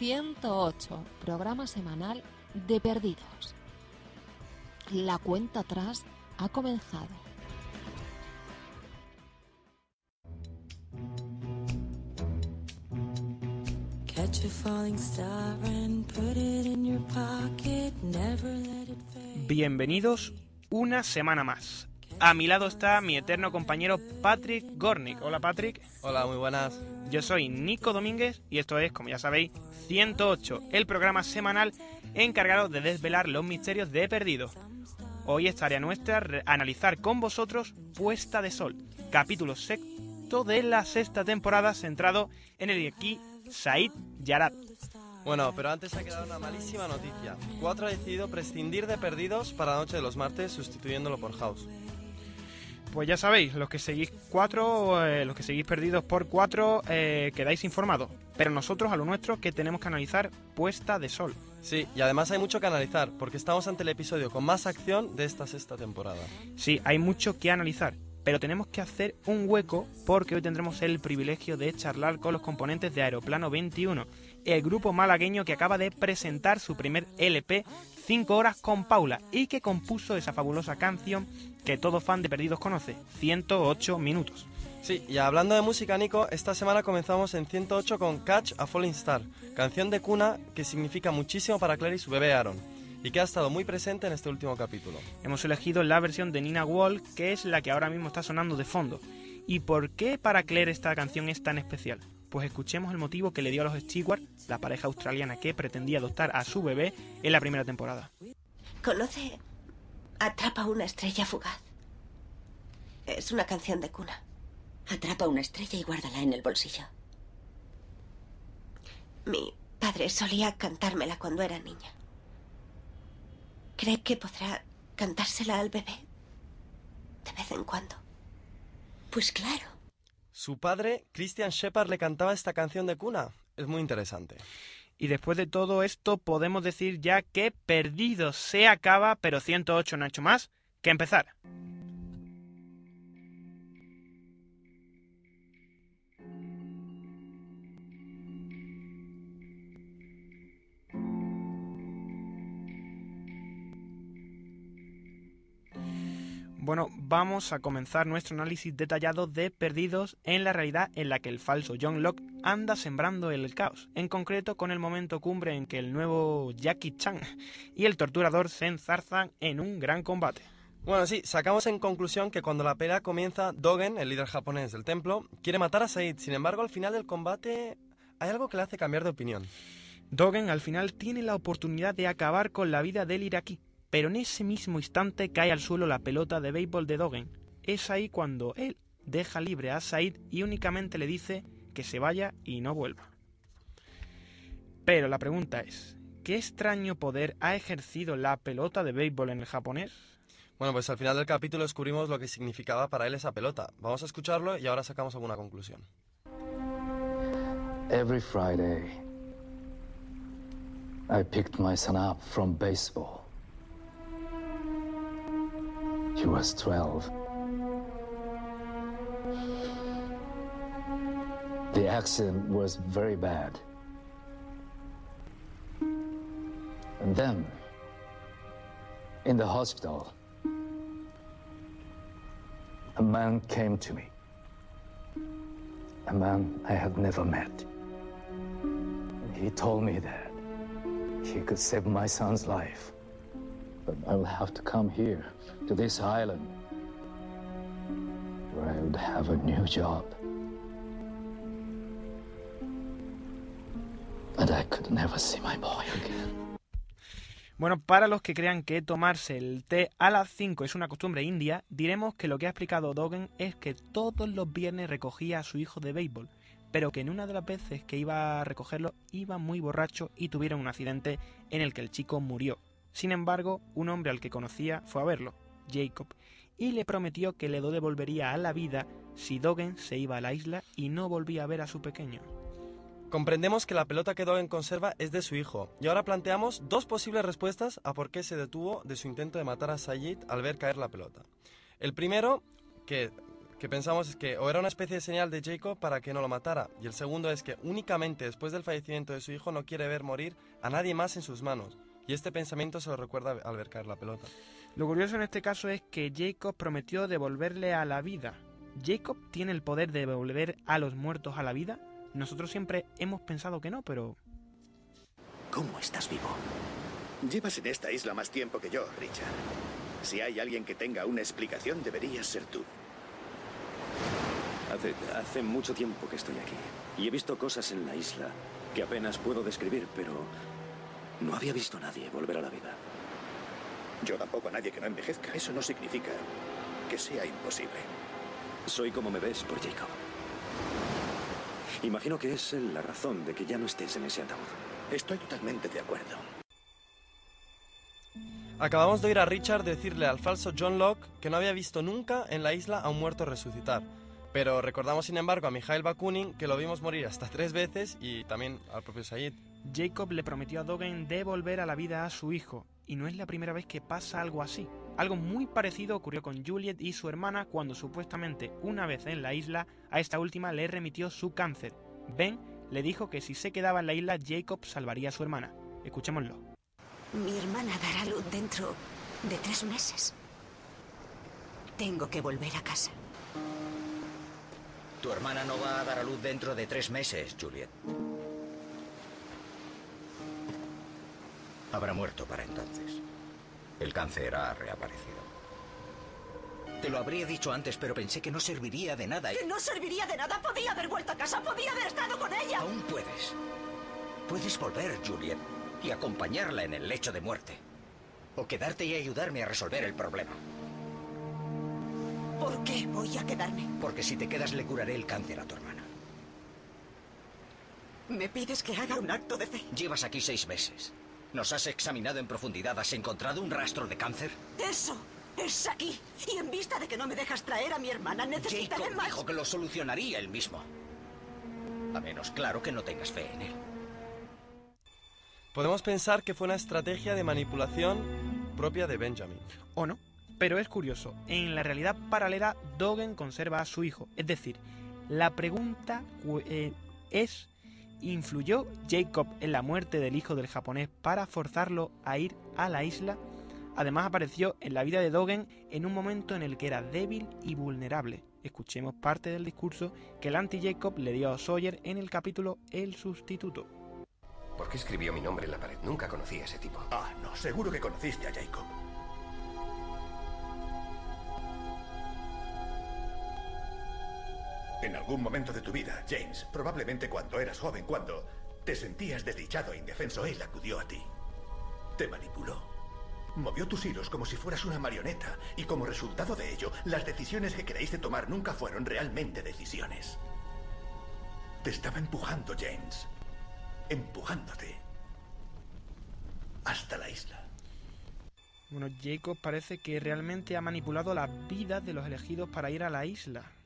...108... programa semanal de Perdidos. La cuenta atrás ha comenzado. Bienvenidos una semana más. A mi lado está mi eterno compañero Patrick Gornick. Hola Patrick. Hola, muy buenas. Yo soy Nico Domínguez y esto es, como ya sabéis, 108, el programa semanal encargado de desvelar los misterios de Perdido. Hoy es tarea nuestra analizar con vosotros Puesta de Sol, capítulo sexto de la sexta temporada centrado en el aquí Said Yarat. Bueno, pero antes ha quedado una malísima noticia. Cuatro ha decidido prescindir de perdidos para la noche de los martes, sustituyéndolo por House. Pues ya sabéis, los que seguís cuatro, eh, los que seguís perdidos por cuatro, eh, quedáis informados. Pero nosotros a lo nuestro que tenemos que analizar Puesta de Sol. Sí, y además hay mucho que analizar, porque estamos ante el episodio con más acción de esta sexta temporada. Sí, hay mucho que analizar, pero tenemos que hacer un hueco porque hoy tendremos el privilegio de charlar con los componentes de Aeroplano 21, el grupo malagueño que acaba de presentar su primer LP 5 horas con Paula y que compuso esa fabulosa canción que todo fan de Perdidos conoce, 108 minutos. Sí, y hablando de música, Nico, esta semana comenzamos en 108 con Catch a Falling Star, canción de cuna que significa muchísimo para Claire y su bebé Aaron, y que ha estado muy presente en este último capítulo. Hemos elegido la versión de Nina Wall, que es la que ahora mismo está sonando de fondo. ¿Y por qué para Claire esta canción es tan especial? Pues escuchemos el motivo que le dio a los Stewart, la pareja australiana que pretendía adoptar a su bebé en la primera temporada. ¿Conoce Atrapa una estrella fugaz? Es una canción de cuna. Atrapa una estrella y guárdala en el bolsillo. Mi padre solía cantármela cuando era niña. ¿Cree que podrá cantársela al bebé? De vez en cuando. Pues claro. Su padre, Christian Shepard, le cantaba esta canción de cuna. Es muy interesante. Y después de todo esto podemos decir ya que Perdido se acaba, pero 108 no ha hecho más que empezar. Bueno, vamos a comenzar nuestro análisis detallado de Perdidos en la realidad en la que el falso John Locke anda sembrando el caos, en concreto con el momento cumbre en que el nuevo Jackie Chan y el torturador se enzarzan en un gran combate. Bueno, sí, sacamos en conclusión que cuando la pelea comienza, Dogen, el líder japonés del templo, quiere matar a Said. Sin embargo, al final del combate hay algo que le hace cambiar de opinión. Dogen al final tiene la oportunidad de acabar con la vida del iraquí, pero en ese mismo instante cae al suelo la pelota de béisbol de Dogen. Es ahí cuando él deja libre a Said y únicamente le dice que se vaya y no vuelva. Pero la pregunta es, ¿qué extraño poder ha ejercido la pelota de béisbol en el japonés? Bueno, pues al final del capítulo descubrimos lo que significaba para él esa pelota. Vamos a escucharlo y ahora sacamos alguna conclusión. Every Friday, I picked my son up from baseball. He was 12. The accident was very bad. And then, in the hospital, a man came to me. A man I had never met. He told me that he could save my son's life. I will have to come here, to this island, where I would have a new job. But I could never see my boy again. Bueno, para los que crean que tomarse el té a las 5 es una costumbre india, diremos que lo que ha explicado Dogen es que todos los viernes recogía a su hijo de béisbol, pero que en una de las veces que iba a recogerlo iba muy borracho y tuvieron un accidente en el que el chico murió. Sin embargo, un hombre al que conocía fue a verlo, Jacob, y le prometió que le devolvería a la vida si Dogen se iba a la isla y no volvía a ver a su pequeño. Comprendemos que la pelota que Dogen conserva es de su hijo, y ahora planteamos dos posibles respuestas a por qué se detuvo de su intento de matar a Sayid al ver caer la pelota. El primero, que, que pensamos es que o era una especie de señal de Jacob para que no lo matara, y el segundo es que únicamente después del fallecimiento de su hijo no quiere ver morir a nadie más en sus manos, y este pensamiento se lo recuerda al ver caer la pelota. Lo curioso en este caso es que Jacob prometió devolverle a la vida. ¿Jacob tiene el poder de devolver a los muertos a la vida? Nosotros siempre hemos pensado que no, pero... ¿Cómo estás vivo? Llevas en esta isla más tiempo que yo, Richard. Si hay alguien que tenga una explicación, deberías ser tú. Hace, hace mucho tiempo que estoy aquí. Y he visto cosas en la isla que apenas puedo describir, pero no había visto a nadie volver a la vida. Yo tampoco a nadie que no envejezca. Eso no significa que sea imposible. Soy como me ves por Jacob. Imagino que es él la razón de que ya no estés en ese ataúd. Estoy totalmente de acuerdo. Acabamos de oír a Richard decirle al falso John Locke que no había visto nunca en la isla a un muerto resucitar. Pero recordamos, sin embargo, a Mikhail Bakunin que lo vimos morir hasta tres veces y también al propio Sayid. Jacob le prometió a Dogen devolver a la vida a su hijo, y no es la primera vez que pasa algo así. Algo muy parecido ocurrió con Juliet y su hermana cuando supuestamente una vez en la isla a esta última le remitió su cáncer. Ben le dijo que si se quedaba en la isla Jacob salvaría a su hermana. Escuchémoslo. Mi hermana dará luz dentro de tres meses. Tengo que volver a casa. Tu hermana no va a dar a luz dentro de tres meses, Juliet. Habrá muerto para entonces. El cáncer ha reaparecido. Te lo habría dicho antes, pero pensé que no serviría de nada. ¿Que no serviría de nada? Podía haber vuelto a casa, podía haber estado con ella. Aún puedes. Puedes volver, Juliet, y acompañarla en el lecho de muerte. O quedarte y ayudarme a resolver el problema. ¿Por qué voy a quedarme? Porque si te quedas le curaré el cáncer a tu hermana. ¿Me pides que haga un acto de fe? Llevas aquí seis meses. ¿Nos has examinado en profundidad? ¿Has encontrado un rastro de cáncer? Eso es aquí. Y en vista de que no me dejas traer a mi hermana, necesitaré Jacob más. dijo que lo solucionaría él mismo. A menos, claro, que no tengas fe en él. Podemos pensar que fue una estrategia de manipulación propia de Benjamin. ¿O no? Pero es curioso, en la realidad paralela Dogen conserva a su hijo. Es decir, la pregunta eh, es, ¿influyó Jacob en la muerte del hijo del japonés para forzarlo a ir a la isla? Además apareció en la vida de Dogen en un momento en el que era débil y vulnerable. Escuchemos parte del discurso que el anti-Jacob le dio a Sawyer en el capítulo El sustituto. ¿Por qué escribió mi nombre en la pared? Nunca conocí a ese tipo. Ah, no, seguro que conociste a Jacob. En algún momento de tu vida, James, probablemente cuando eras joven, cuando te sentías desdichado e indefenso, él acudió a ti. Te manipuló. Movió tus hilos como si fueras una marioneta y como resultado de ello, las decisiones que creíste tomar nunca fueron realmente decisiones. Te estaba empujando, James. Empujándote. Hasta la isla. Bueno, Jacob parece que realmente ha manipulado la vida de los elegidos para ir a la isla.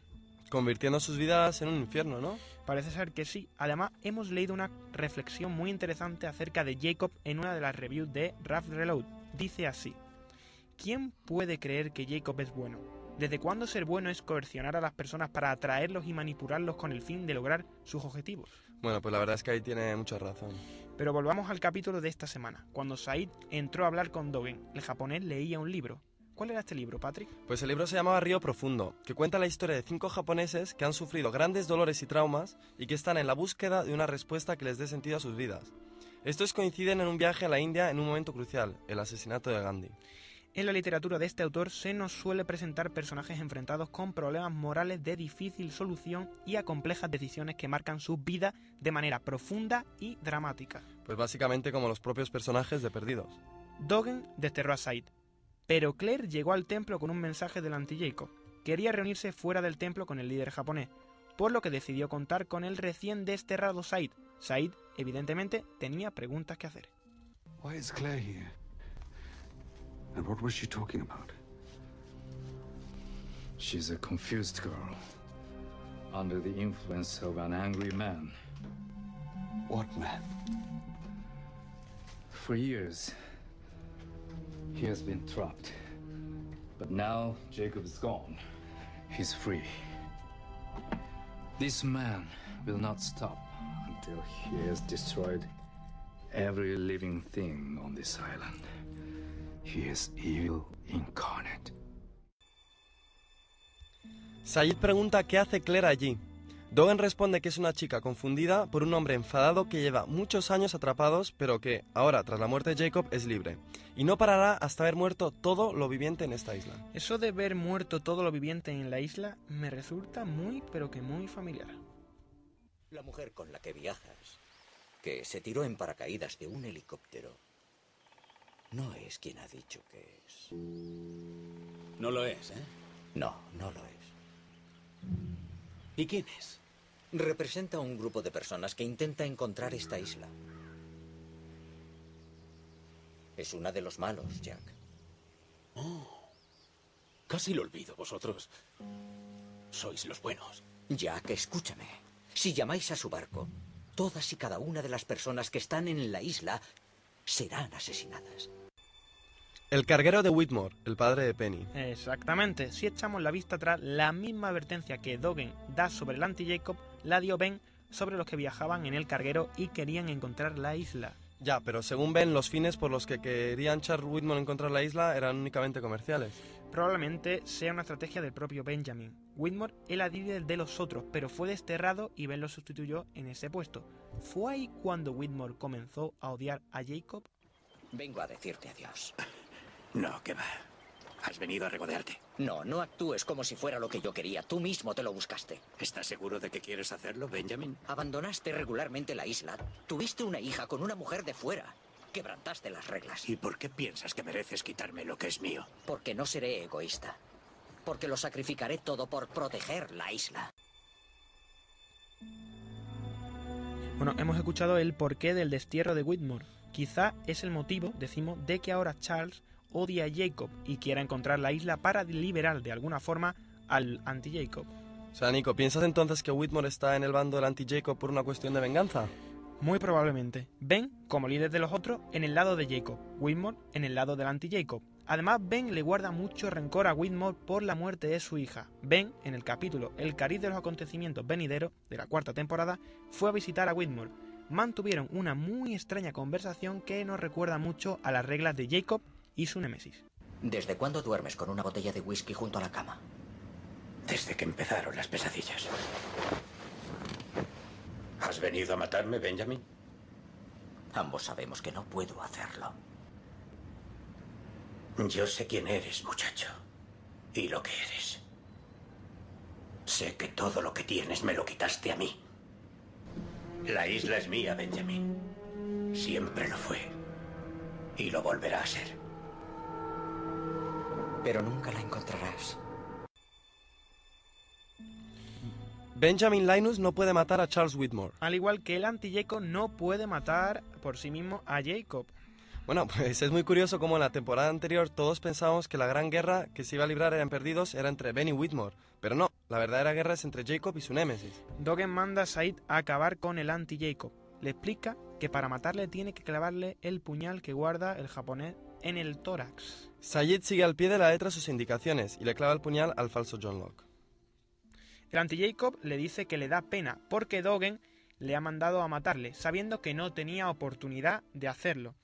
Convirtiendo sus vidas en un infierno, ¿no? Parece ser que sí. Además, hemos leído una reflexión muy interesante acerca de Jacob en una de las reviews de Ralph Reload. Dice así: ¿Quién puede creer que Jacob es bueno? ¿Desde cuándo ser bueno es coercionar a las personas para atraerlos y manipularlos con el fin de lograr sus objetivos? Bueno, pues la verdad es que ahí tiene mucha razón. Pero volvamos al capítulo de esta semana, cuando Said entró a hablar con Dogen. El japonés leía un libro. ¿Cuál era este libro, Patrick? Pues el libro se llamaba Río Profundo, que cuenta la historia de cinco japoneses que han sufrido grandes dolores y traumas y que están en la búsqueda de una respuesta que les dé sentido a sus vidas. Estos coinciden en un viaje a la India en un momento crucial, el asesinato de Gandhi. En la literatura de este autor se nos suele presentar personajes enfrentados con problemas morales de difícil solución y a complejas decisiones que marcan su vida de manera profunda y dramática. Pues básicamente como los propios personajes de Perdidos. Dogen desterró a Said, pero Claire llegó al templo con un mensaje del anti-Jacob. Quería reunirse fuera del templo con el líder japonés, por lo que decidió contar con el recién desterrado Said. Said, evidentemente, tenía preguntas que hacer. Why is Claire here? And what was she talking about? She's a confused girl, under the influence of an angry man. What man? For years, he has been trapped. But now Jacob is gone. He's free. This man will not stop until he has destroyed every living thing on this island. He is evil incarnate. Sayid pregunta qué hace Claire allí. Dogen responde que es una chica confundida por un hombre enfadado que lleva muchos años atrapados, pero que, ahora, tras la muerte de Jacob, es libre. Y no parará hasta haber muerto todo lo viviente en esta isla. Eso de ver muerto todo lo viviente en la isla me resulta muy, pero que muy familiar. La mujer con la que viajas, que se tiró en paracaídas de un helicóptero, no es quien ha dicho que es. No lo es, ¿eh? No, no lo es. ¿Y quién es? Representa a un grupo de personas que intenta encontrar esta isla. Es una de los malos, Jack. Oh, casi lo olvido, vosotros. Sois los buenos. Jack, escúchame. Si llamáis a su barco, todas y cada una de las personas que están en la isla serán asesinadas. El carguero de Whitmore, el padre de Penny. Exactamente. Si echamos la vista atrás, la misma advertencia que Dogen da sobre el anti-Jacob la dio Ben sobre los que viajaban en el carguero y querían encontrar la isla. Ya, pero según Ben, los fines por los que querían Charles Whitmore encontrar la isla eran únicamente comerciales. Probablemente sea una estrategia del propio Benjamin. Whitmore era líder de los otros, pero fue desterrado y Ben lo sustituyó en ese puesto. ¿Fue ahí cuando Whitmore comenzó a odiar a Jacob? Vengo a decirte adiós. No, que va. Has venido a regodearte. No, no actúes como si fuera lo que yo quería. Tú mismo te lo buscaste. ¿Estás seguro de que quieres hacerlo, Benjamin? Abandonaste regularmente la isla. Tuviste una hija con una mujer de fuera. Quebrantaste las reglas. ¿Y por qué piensas que mereces quitarme lo que es mío? Porque no seré egoísta. Porque lo sacrificaré todo por proteger la isla. Bueno, hemos escuchado el porqué del destierro de Whitmore. Quizá es el motivo, decimos, de que ahora Charles odia a Jacob y quiera encontrar la isla para liberar de alguna forma al anti-Jacob. O sea, Nico, ¿piensas entonces que Whitmore está en el bando del anti-Jacob por una cuestión de venganza? Muy probablemente. Ben, como líder de los otros, en el lado de Jacob. Whitmore en el lado del anti-Jacob. Además, Ben le guarda mucho rencor a Whitmore por la muerte de su hija. Ben, en el capítulo El cariz de los acontecimientos venideros de la cuarta temporada, fue a visitar a Whitmore. Mantuvieron una muy extraña conversación que nos recuerda mucho a las reglas de Jacob y su némesis. ¿Desde cuándo duermes con una botella de whisky junto a la cama? Desde que empezaron las pesadillas. ¿Has venido a matarme, Benjamin? Ambos sabemos que no puedo hacerlo. Yo sé quién eres, muchacho. Y lo que eres. Sé que todo lo que tienes me lo quitaste a mí. La isla es mía, Benjamin. Siempre lo fue. Y lo volverá a ser. Pero nunca la encontrarás. Benjamin Linus no puede matar a Charles Whitmore. Al igual que el anti-Jacob no puede matar por sí mismo a Jacob. Bueno, pues es muy curioso como en la temporada anterior todos pensábamos que la gran guerra que se iba a librar eran perdidos era entre Ben y Whitmore, pero no, la verdadera guerra es entre Jacob y su némesis. Dogen manda a Said a acabar con el anti-Jacob. Le explica que para matarle tiene que clavarle el puñal que guarda el japonés en el tórax. Sayid sigue al pie de la letra sus indicaciones y le clava el puñal al falso John Locke. El anti-Jacob le dice que le da pena porque Dogen le ha mandado a matarle, sabiendo que no tenía oportunidad de hacerlo.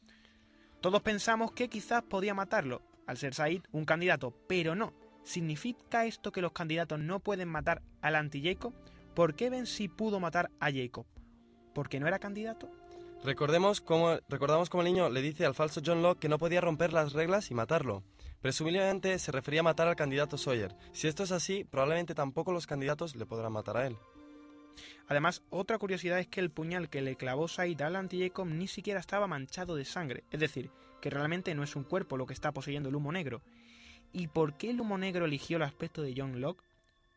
Todos pensamos que quizás podía matarlo, al ser Said un candidato, pero no. ¿Significa esto que los candidatos no pueden matar al anti-Jacob? ¿Por qué Ben sí pudo matar a Jacob? ¿Porque no era candidato? Recordemos cómo, recordamos cómo el niño le dice al falso John Locke que no podía romper las reglas y matarlo. Presumiblemente se refería a matar al candidato Sawyer. Si esto es así, probablemente tampoco los candidatos le podrán matar a él. Además, otra curiosidad es que el puñal que le clavó Said al anti-Jacob ni siquiera estaba manchado de sangre, es decir, que realmente no es un cuerpo lo que está poseyendo el humo negro. ¿Y por qué el humo negro eligió el aspecto de John Locke?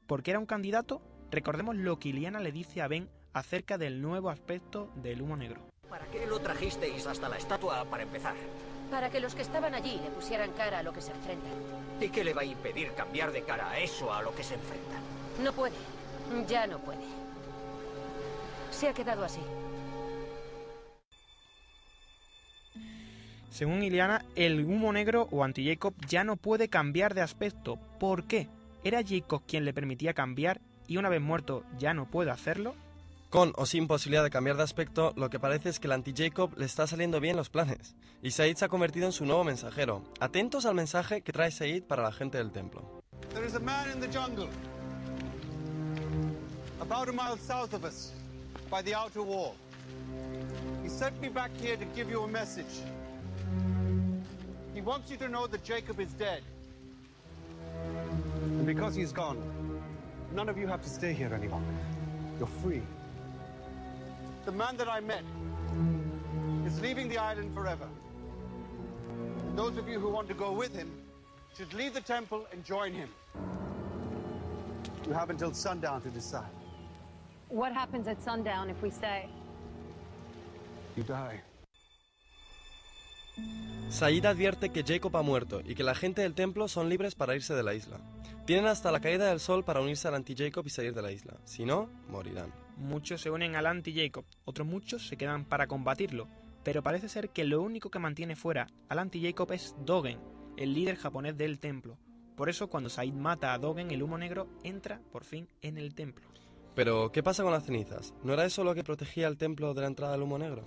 ¿Porque era un candidato? Recordemos lo que Iliana le dice a Ben acerca del nuevo aspecto del humo negro. ¿Para qué lo trajisteis hasta la estatua para empezar? Para que los que estaban allí le pusieran cara a lo que se enfrentan. ¿Y qué le va a impedir cambiar de cara a eso a lo que se enfrentan? No puede. Ya no puede. Se ha quedado así. Según Iliana, el humo negro o anti-Jacob ya no puede cambiar de aspecto. ¿Por qué? ¿Era Jacob quien le permitía cambiar y una vez muerto ya no puede hacerlo? Con o sin posibilidad de cambiar de aspecto, lo que parece es que el anti-Jacob le está saliendo bien los planes, y Said se ha convertido en su nuevo mensajero. Atentos al mensaje que trae Said para la gente del templo. There is a man in the jungle, about a mile south of us, by the outer wall. He sent me back here to give you a message. He wants you to know that Jacob is dead. And because he's gone, none of you have to stay here any longer. You're free. The man that I met is leaving the island forever. And those of you who want to go with him should leave the temple and join him. You have until sundown to decide. What happens at sundown if we stay? You die. Said advierte que Jacob ha muerto y que la gente del templo son libres para irse de la isla. Tienen hasta la caída del sol para unirse al anti-Jacob y salir de la isla. Si no, morirán. Muchos se unen al anti-Jacob, otros muchos se quedan para combatirlo, pero parece ser que lo único que mantiene fuera al anti-Jacob es Dogen, el líder japonés del templo. Por eso cuando Said mata a Dogen, el humo negro entra por fin en el templo. Pero, ¿qué pasa con las cenizas? ¿No era eso lo que protegía el templo de la entrada del humo negro?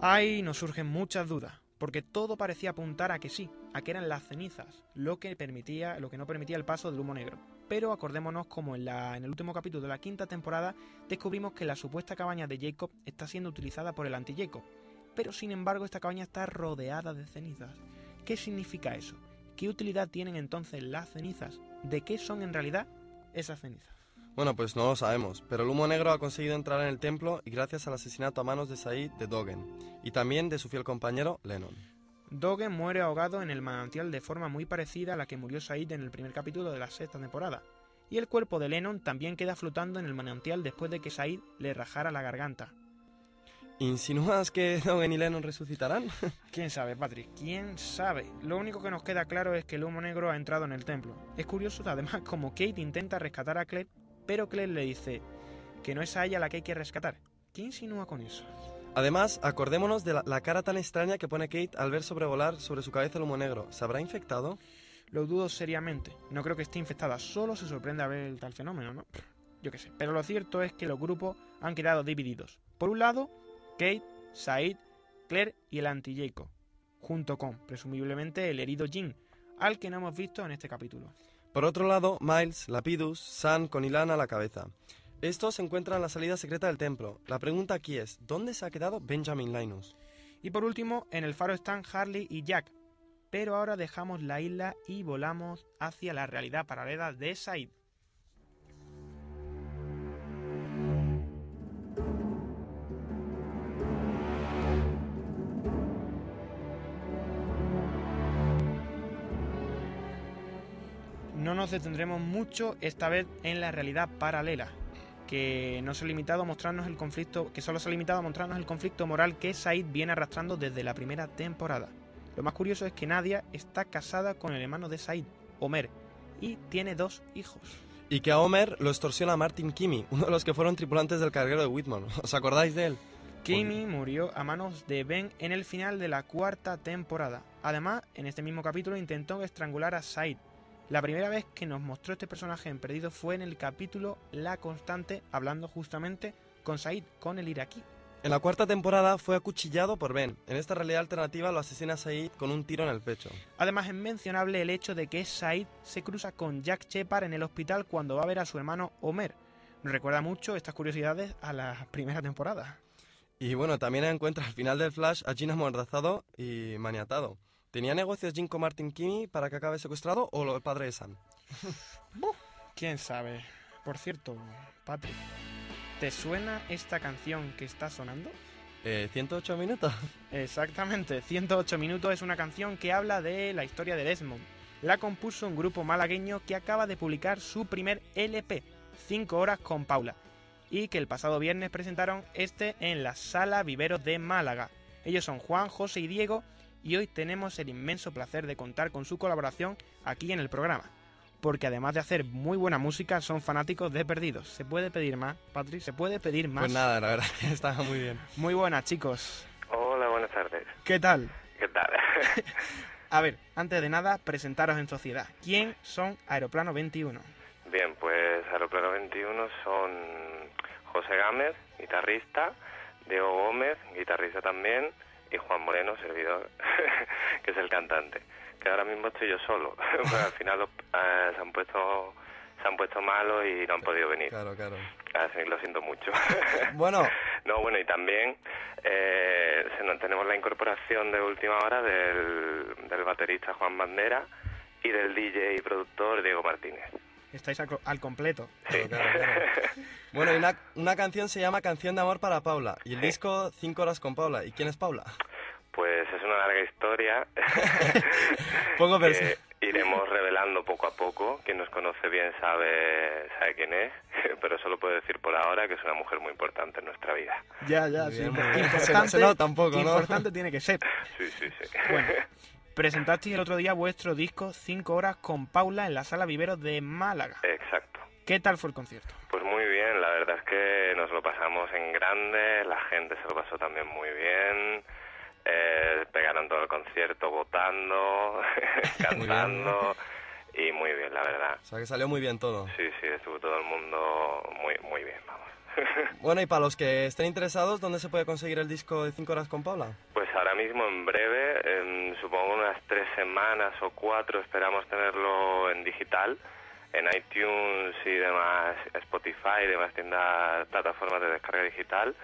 Ahí nos surgen muchas dudas, porque todo parecía apuntar a que sí, a que eran las cenizas, lo que permitía, lo que no permitía el paso del humo negro. Pero acordémonos como en, en el último capítulo de la quinta temporada descubrimos que la supuesta cabaña de Jacob está siendo utilizada por el anti-Jacob. Pero sin embargo esta cabaña está rodeada de cenizas. ¿Qué significa eso? ¿Qué utilidad tienen entonces las cenizas? ¿De qué son en realidad esas cenizas? Bueno, pues no lo sabemos, pero el humo negro ha conseguido entrar en el templo y gracias al asesinato a manos de Said de Dogen y también de su fiel compañero Lennon. Dogen muere ahogado en el manantial de forma muy parecida a la que murió Said en el primer capítulo de la sexta temporada, y el cuerpo de Lennon también queda flotando en el manantial después de que Said le rajara la garganta. ¿Insinúas que Dogen y Lennon resucitarán? ¿Quién sabe, Patrick? ¿Quién sabe? Lo único que nos queda claro es que el humo negro ha entrado en el templo. Es curioso, además, como Kate intenta rescatar a Claire, pero Claire le dice que no es a ella la que hay que rescatar. ¿Qué insinúa con eso? Además, acordémonos de la, la, cara tan extraña que pone Kate al ver sobrevolar sobre su cabeza el humo negro. ¿Se habrá infectado? Lo dudo seriamente. No creo que esté infectada. Solo se sorprende a ver el tal fenómeno, ¿no? Yo qué sé. Pero lo cierto es que los grupos han quedado divididos. Por un lado, Kate, Said, Claire y el anti-Jacob. Junto con, presumiblemente, el herido Jin, al que no hemos visto en este capítulo. Por otro lado, Miles, Lapidus, San con Ilana a la cabeza. Estos se encuentran en la salida secreta del templo. La pregunta aquí es, ¿dónde se ha quedado Benjamin Linus? Y por último, en el faro están Harley y Jack. Pero ahora dejamos la isla y volamos hacia la realidad paralela de Said. No nos detendremos mucho esta vez en la realidad paralela, que no se ha limitado a mostrarnos el conflicto, que solo se ha limitado a mostrarnos el conflicto moral que Said viene arrastrando desde la primera temporada. Lo más curioso es que Nadia está casada con el hermano de Said, Homer, y tiene dos hijos. Y que a Homer lo extorsiona Martin Kimi, uno de los que fueron tripulantes del carguero de Whitman. ¿Os acordáis de él? Kimi murió a manos de Ben en el final de la cuarta temporada. Además, en este mismo capítulo intentó estrangular a Said, la primera vez que nos mostró este personaje en Perdido fue en el capítulo La Constante, hablando justamente con Said, con el iraquí. En la cuarta temporada fue acuchillado por Ben. En esta realidad alternativa lo asesina Said con un tiro en el pecho. Además es mencionable el hecho de que Said se cruza con Jack Shepard en el hospital cuando va a ver a su hermano Homer. Nos recuerda mucho estas curiosidades a la primera temporada. Y bueno, también encuentra al final del Flash a Gina amordazado y maniatado. ¿Tenía negocios Jim con Martin Kinney para que acabe secuestrado o lo- el padre de Sam? ¿Quién sabe? Por cierto, Patrick, ¿te suena esta canción que está sonando? Eh, 108 minutos. Exactamente, 108 minutos es una canción que habla de la historia de Desmond. La compuso un grupo malagueño que acaba de publicar su primer LP, 5 horas con Paula, y que el pasado viernes presentaron este en la Sala Viveros de Málaga. Ellos son Juan, José y Diego, y hoy tenemos el inmenso placer de contar con su colaboración aquí en el programa. Porque además de hacer muy buena música, son fanáticos de Perdidos. ¿Se puede pedir más, Patrick? ¿Se puede pedir más? Pues nada, la verdad estaba muy bien. Muy buenas, chicos. Hola, buenas tardes. ¿Qué tal? ¿Qué tal? A ver, antes de nada, presentaros en sociedad. ¿Quién son Aeroplano 21? Bien, pues Aeroplano 21 son José Gámez, guitarrista, Diego Gómez, guitarrista también, y Juan Moreno, servidor, que es el cantante. Que ahora mismo estoy yo solo. Al final los- eh, se han puesto se han puesto malos y no han podido venir. Claro, claro. Así que lo siento mucho. Bueno, No, bueno, y también eh, tenemos la incorporación de última hora del, del baterista Juan Bandera y del DJ y productor Diego Martínez. Estáis al, al completo. bueno, y una, una canción se llama Canción de Amor para Paula. Y el disco 5 horas con Paula. ¿Y quién es Paula? Pues es una larga historia Poco que perso- iremos revelando poco a poco. Quien nos conoce bien sabe, sabe quién es, pero solo puedo decir por ahora que es una mujer muy importante en nuestra vida. Ya, ya, sí. Importante, se nota un poco, ¿no? Importante tiene que ser. Sí, sí, sí. Bueno, presentasteis el otro día vuestro disco 5 horas con Paula en la Sala Viveros de Málaga. Exacto. ¿Qué tal fue el concierto? Pues muy bien, la verdad es que nos lo pasamos en grande, la gente se lo pasó también muy bien, eh, pegaron todo el concierto votando, cantando y muy bien, la verdad. O sea, que salió muy bien todo. Sí, sí, estuvo todo el mundo muy, muy bien, vamos. Bueno, y para los que estén interesados, ¿dónde se puede conseguir el disco de 5 horas con Paula? Pues ahora mismo, en breve, en, supongo unas tres semanas o cuatro, esperamos tenerlo en digital, en iTunes y demás, Spotify y demás tiendas, plataformas de descarga digital.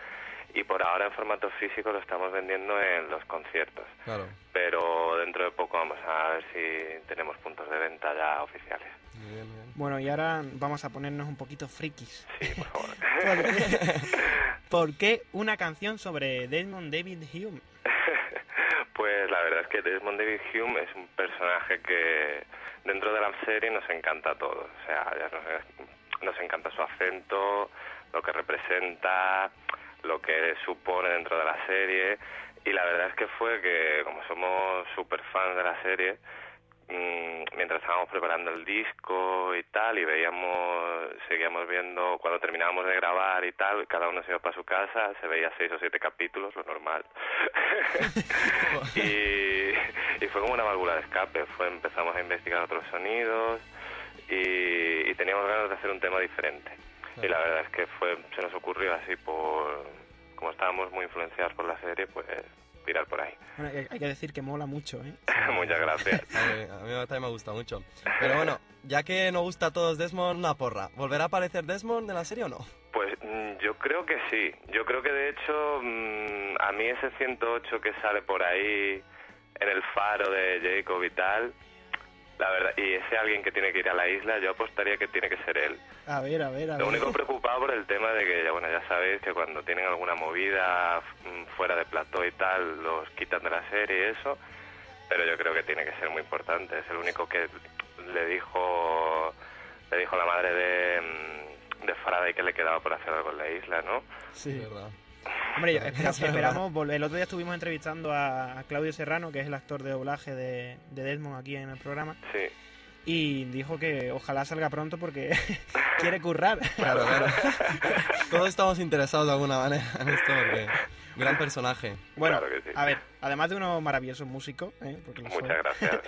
Y por ahora en formato físico lo estamos vendiendo en los conciertos. Claro. Dentro de poco vamos a ver si tenemos puntos de venta ya oficiales. Muy bien, muy bien. Bueno, y ahora vamos a ponernos un poquito frikis. Sí, por favor. ¿Por qué, por qué una canción sobre Desmond David Hume? Pues la verdad es que Desmond David Hume es un personaje que dentro de la serie nos encanta a todos. O sea, ya nos, nos encanta su acento, lo que representa, lo que supone dentro de la serie. Y la verdad es que fue que, como somos super fans de la serie, mm, mientras estábamos preparando el disco y tal, y veíamos, seguíamos viendo, cuando terminábamos de grabar y tal, cada uno se iba para su casa, se veía seis o siete capítulos, lo normal. y, y fue como una válvula de escape, fue empezamos a investigar otros sonidos y, y teníamos ganas de hacer un tema diferente. Y la verdad es que fue se nos ocurrió así por como estábamos muy influenciados por la serie, pues tirar por ahí. Bueno, hay que decir que mola mucho, ¿eh? Muchas gracias. A mí, a mí también me gusta mucho. Pero bueno, ya que nos gusta a todos Desmond, una porra. ¿Volverá a aparecer Desmond en la serie o no? Pues mm, yo creo que sí. Yo creo que de hecho mm, a mí ese 108 que sale por ahí en el faro de Jacob y tal, la verdad, y ese alguien que tiene que ir a la isla, yo apostaría que tiene que ser él. A ver, a ver, a Lo ver. único preocupado por el tema de que, ya, bueno, ya sabéis que cuando tienen alguna movida mm, fuera de plató y tal, los quitan de la serie y eso, pero yo creo que tiene que ser muy importante. Es el único que le dijo, le dijo la madre de, mm, de Faraday que le quedaba por hacer algo en la isla, ¿no? Sí. verdad. Hombre, yo- espera- esperamos volver. El otro día estuvimos entrevistando a, Claudio Serrano, que es el actor de doblaje de, de Desmond aquí en el programa, Sí. y dijo que ojalá salga pronto porque quiere currar. Claro, claro. Todos estamos interesados de alguna manera en esto porque gran personaje. Bueno, Claro que sí. a ver, además de unos maravillosos músicos, ¿eh? porque Muchas sois, gracias.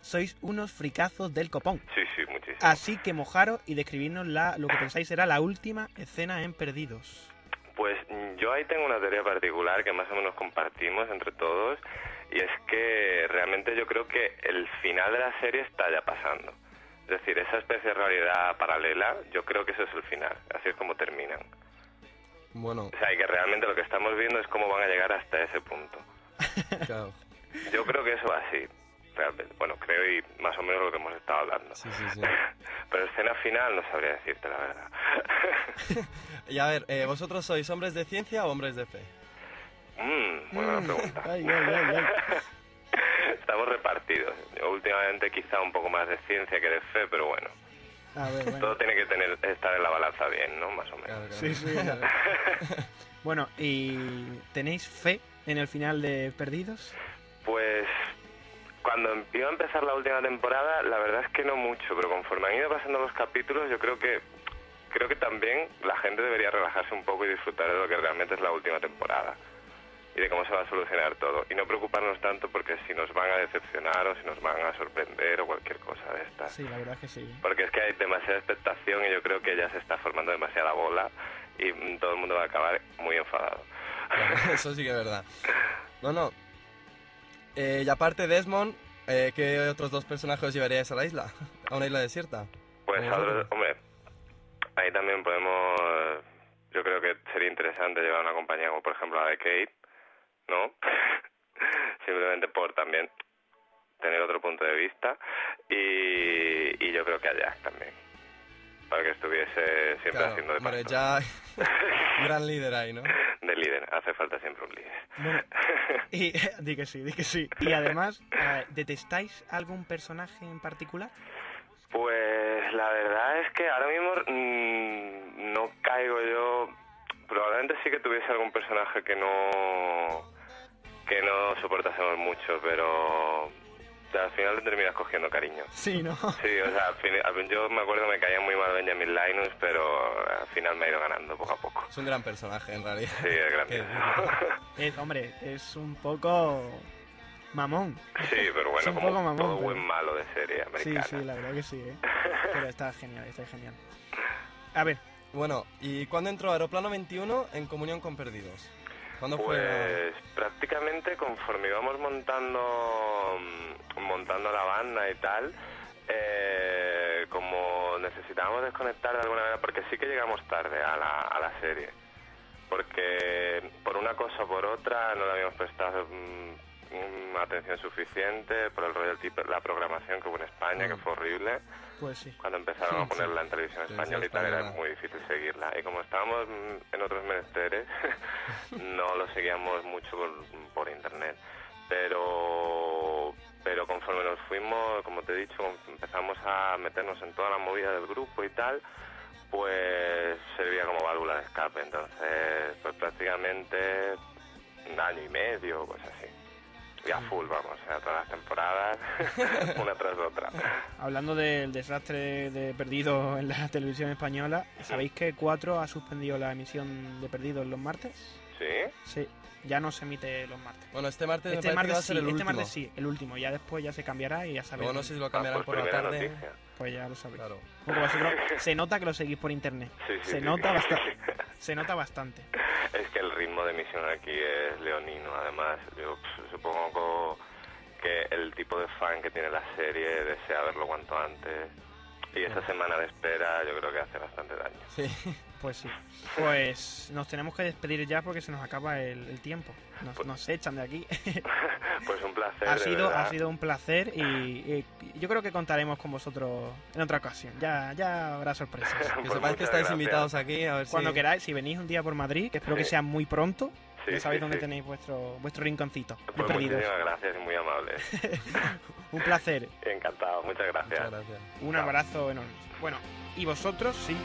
sois unos fricazos del copón. sí, sí, muchísimo. Así que mojaros y describirnos la, lo que pensáis será la última escena en Perdidos. Pues mm, yo ahí tengo una teoría particular que más o menos compartimos entre todos y es que realmente yo creo que el final de la serie está ya pasando. Es decir, esa especie de realidad paralela, yo creo que eso es el final, así es como terminan. Bueno, O sea, y que realmente lo que estamos viendo es cómo van a llegar hasta ese punto. claro. Yo creo que eso va así, realmente. Bueno, creo y más o menos lo que hemos estado hablando. Sí, sí, sí. Pero escena final no sabría decirte la verdad. Y a ver, eh, ¿vosotros sois hombres de ciencia o hombres de fe? Mm, buena Mm. pregunta. Ay, ay, ay, ay. Estamos repartidos. Yo últimamente quizá un poco más de ciencia que de fe, pero bueno. A ver, bueno. Todo tiene que tener estar en la balanza bien, ¿no? Más o menos. Sí, sí. claro. bueno, ¿y tenéis fe en el final de Perdidos? Pues cuando iba a empezar la última temporada, la verdad es que no mucho, pero conforme han ido pasando los capítulos, yo creo que creo que también la gente debería relajarse un poco y disfrutar de lo que realmente es la última temporada y de cómo se va a solucionar todo y no preocuparnos tanto porque si nos van a decepcionar o si nos van a sorprender o cualquier cosa de estas. Sí, la verdad es que sí. Porque es que hay demasiada expectación y yo creo que ya se está formando demasiada bola y todo el mundo va a acabar muy enfadado. Eso sí que es verdad. No, no. Eh, y aparte Desmond, eh, ¿qué otros dos personajes os llevaríais a la isla? ¿A una isla desierta? Pues, otro- hombre, ahí también podemos. Yo creo que sería interesante llevar una compañía como, por ejemplo, la de Kate, ¿no? Simplemente por también tener otro punto de vista. Y, y yo creo que a Jack también. Para que estuviese siempre Claro, haciendo de hombre, ya... gran líder ahí, ¿no? De líder, hace falta siempre un líder. Bueno, y di que sí, di que sí. Y además, ¿detestáis algún personaje en particular? Pues la verdad es que ahora mismo mm, no caigo yo. Probablemente sí que tuviese algún personaje que no que no soportásemos mucho, pero al final le terminas cogiendo cariño. Sí, ¿no? Sí, o sea, al fin- al fin- yo me acuerdo que me caía muy mal Benjamin Linus, pero al final me ha ido ganando poco a poco. Es un gran personaje, en realidad. Sí, es grande. Es, hombre, es un poco mamón. Sí, pero Es bueno, un como poco mamón, todo pero- buen malo de serie Sí, americana. sí, la verdad que sí, ¿eh? Pero está genial, está genial. A ver. Bueno, ¿y cuándo entró Aeroplano 21 en comunión con Perdidos? ¿Cuándo fue? Pues prácticamente conforme íbamos montando mm, montando la banda y tal, eh, como necesitábamos desconectar de alguna manera, porque sí que llegamos tarde a la, a la serie, porque por una cosa o por otra no le habíamos prestado mm, mm, atención suficiente por el royalty, la programación que hubo en España, que fue horrible. Pues sí. cuando empezaron a ponerla en televisión española y tal era muy difícil seguirla. Y como estábamos mm, en otros menesteres no lo seguíamos mucho por, por internet. Pero pero conforme nos fuimos como te he dicho empezamos a meternos en toda la movida del grupo y tal pues servía como válvula de escape. Entonces pues prácticamente un año y medio pues así y a full vamos sea todas las temporadas una tras otra. Hablando del desastre de Perdidos en la televisión española, ¿sabéis que 4 ha suspendido la emisión de Perdidos los martes? ¿Sí? Sí, ya no se emite los martes. Bueno, este martes Este me parece que va a martes ser sí, el este último. martes sí, el último. Ya después ya se cambiará y ya sabéis. No sé si lo Ah, cambiarán pues por la tarde. noticia. Pues ya lo sabéis. Porque vosotros se nota que lo seguís por internet. Sí, sí, se sí. nota bastante. Se nota bastante. Es que el ritmo de emisión aquí es leonino, además. Yo supongo que el tipo de fan que tiene la serie desea verlo cuanto antes. Y esa semana de espera yo creo que hace bastante daño. Sí. Pues sí. Pues nos tenemos que despedir ya porque se nos acaba el, el tiempo. Nos, nos echan de aquí. Pues un placer. ha sido verdad. ha sido un placer y, y yo creo que contaremos con vosotros en otra ocasión. Ya ya habrá sorpresas. Que Pues sepáis que estáis gracias. invitados aquí, a ver si- Cuando queráis, si venís un día por Madrid, que espero que sea muy pronto, Sí, ya sabéis sí, dónde sí. tenéis vuestro vuestro rinconcito. de Pues perdidos. muchísimas gracias y muy amable. Un placer. Encantado, muchas gracias. Un abrazo enorme. Bueno, y vosotros, sí,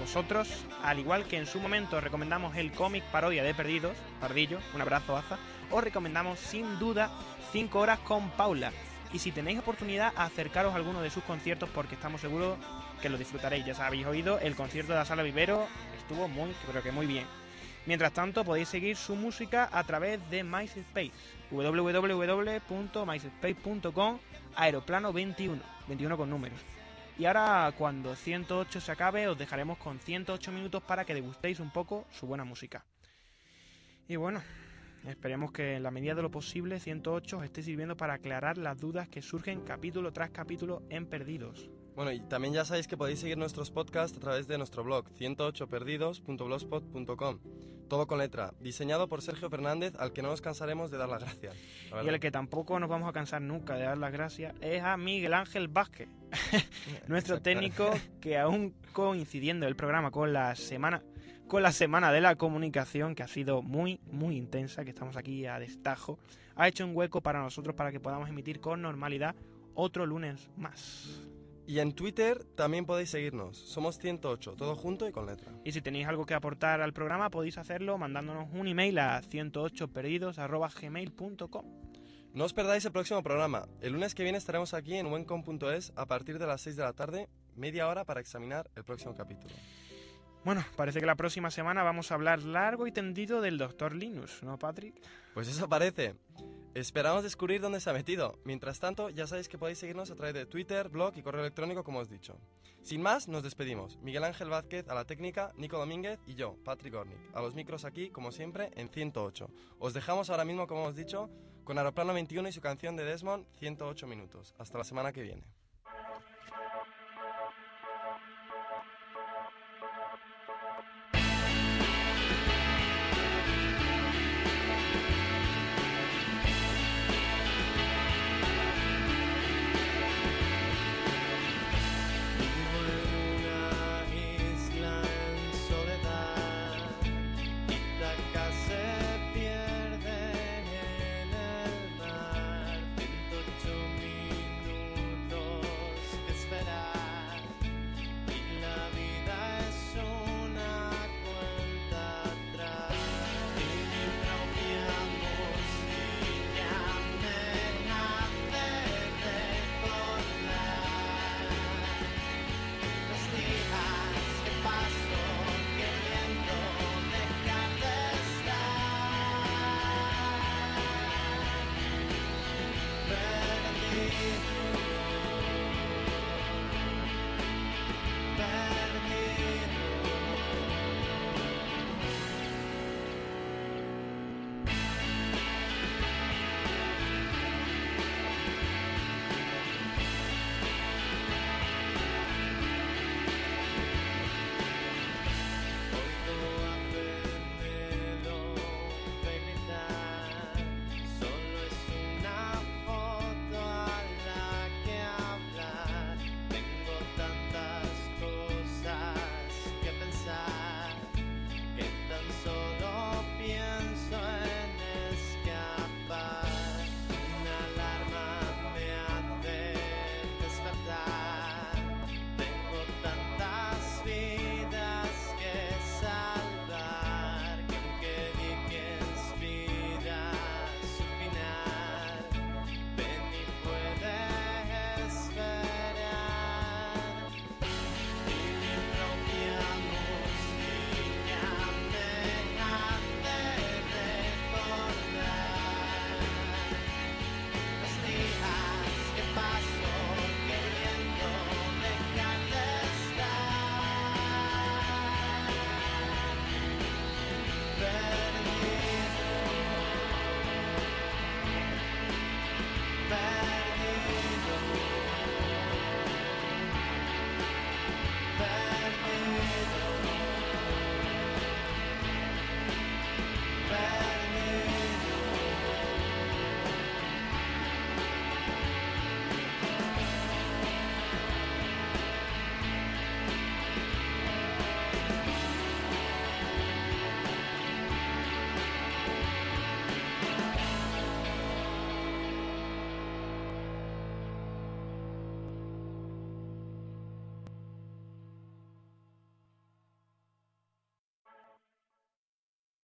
vosotros, al igual que en su momento recomendamos el cómic parodia de Perdidos, Pardillo, un abrazo, Aza, os recomendamos sin duda 5 horas con Paula. Y si tenéis oportunidad, acercaros a alguno de sus conciertos porque estamos seguros que lo disfrutaréis. Ya habéis oído, el concierto de la Sala Vivero estuvo muy, creo que muy bien. Mientras tanto, podéis seguir su música a través de MySpace, www.myspace.com, aeroplano 21, 21 con números. Y ahora, cuando 108 se acabe, os dejaremos con 108 minutos para que degustéis un poco su buena música. Y bueno, esperemos que en la medida de lo posible 108 os esté sirviendo para aclarar las dudas que surgen capítulo tras capítulo en Perdidos. Bueno, y también ya sabéis que podéis seguir nuestros podcasts a través de nuestro blog 108perdidos.blogspot.com. Todo con letra, diseñado por Sergio Fernández, al que no nos cansaremos de dar las gracias. la Y el que tampoco nos vamos a cansar nunca de dar las gracias es a Miguel Ángel Vázquez, nuestro técnico que aún coincidiendo el programa con la semana con la semana de la comunicación que ha sido muy muy intensa, que estamos aquí a destajo, ha hecho un hueco para nosotros para que podamos emitir con normalidad otro lunes más. Y en Twitter también podéis seguirnos. Somos 108, todo junto y con letra. Y si tenéis algo que aportar al programa, podéis hacerlo mandándonos un email a 108perdidos.gmail.com. No os perdáis el próximo programa. El lunes que viene estaremos aquí en wencom.es a partir de las 6 de la tarde, media hora para examinar el próximo capítulo. Bueno, parece que la próxima semana vamos a hablar largo y tendido del Dr. Linus, ¿no, Patrick? Pues eso parece. Esperamos descubrir dónde se ha metido. Mientras tanto, ya sabéis que podéis seguirnos a través de Twitter, blog y correo electrónico, como os he dicho. Sin más, nos despedimos. Miguel Ángel Vázquez a la técnica, Nico Domínguez y yo, Patrick Ornick. A los micros aquí, como siempre, en 108. Os dejamos ahora mismo, como hemos dicho, con Aeroplano 21 y su canción de Desmond, 108 minutos. Hasta la semana que viene.